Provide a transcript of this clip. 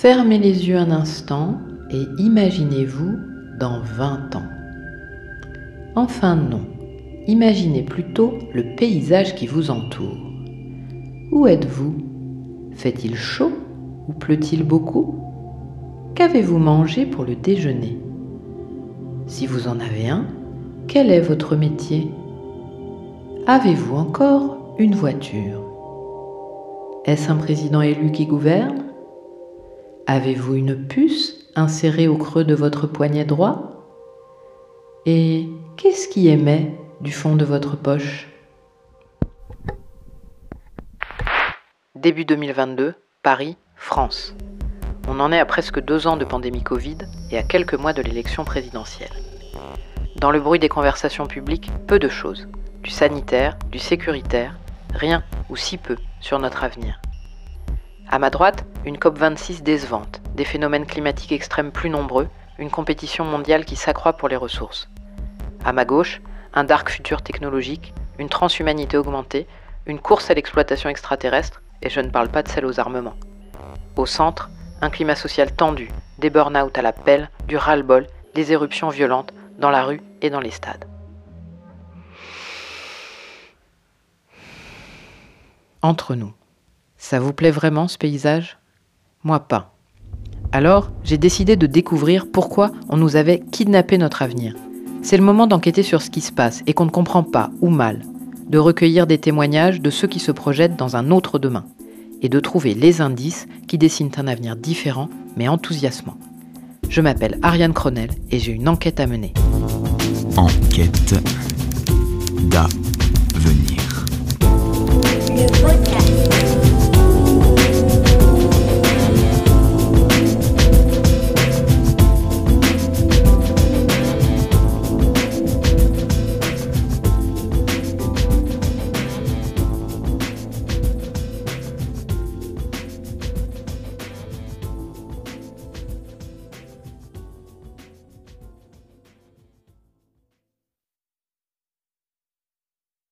Fermez les yeux un instant et imaginez-vous dans 20 ans. Enfin non, imaginez plutôt le paysage qui vous entoure. Où êtes-vous? Fait-il chaud ou pleut-il beaucoup? Qu'avez-vous mangé pour le déjeuner? Si vous en avez un, quel est votre métier? Avez-vous encore une voiture? Est-ce un président élu qui gouverne? Avez-vous une puce insérée au creux de votre poignet droit? Et qu'est-ce qui émet du fond de votre poche? Début 2022, Paris, France. On en est à presque deux ans de pandémie Covid et à quelques mois de l'élection présidentielle. Dans le bruit des conversations publiques, peu de choses. Du sanitaire, du sécuritaire, rien ou si peu sur notre avenir. À ma droite, une COP26 décevante, des phénomènes climatiques extrêmes plus nombreux, une compétition mondiale qui s'accroît pour les ressources. À ma gauche, un dark futur technologique, une transhumanité augmentée, une course à l'exploitation extraterrestre, et je ne parle pas de celle aux armements. Au centre, un climat social tendu, des burn-out à la pelle, du ras-le-bol, des éruptions violentes dans la rue et dans les stades. Entre nous. Ça vous plaît vraiment ce paysage? Moi pas. Alors, j'ai décidé de découvrir pourquoi on nous avait kidnappé notre avenir. C'est le moment d'enquêter sur ce qui se passe et qu'on ne comprend pas ou mal, de recueillir des témoignages de ceux qui se projettent dans un autre demain, et de trouver les indices qui dessinent un avenir différent mais enthousiasmant. Je m'appelle Ariane Cronel et j'ai une enquête à mener. Enquête d'avenir.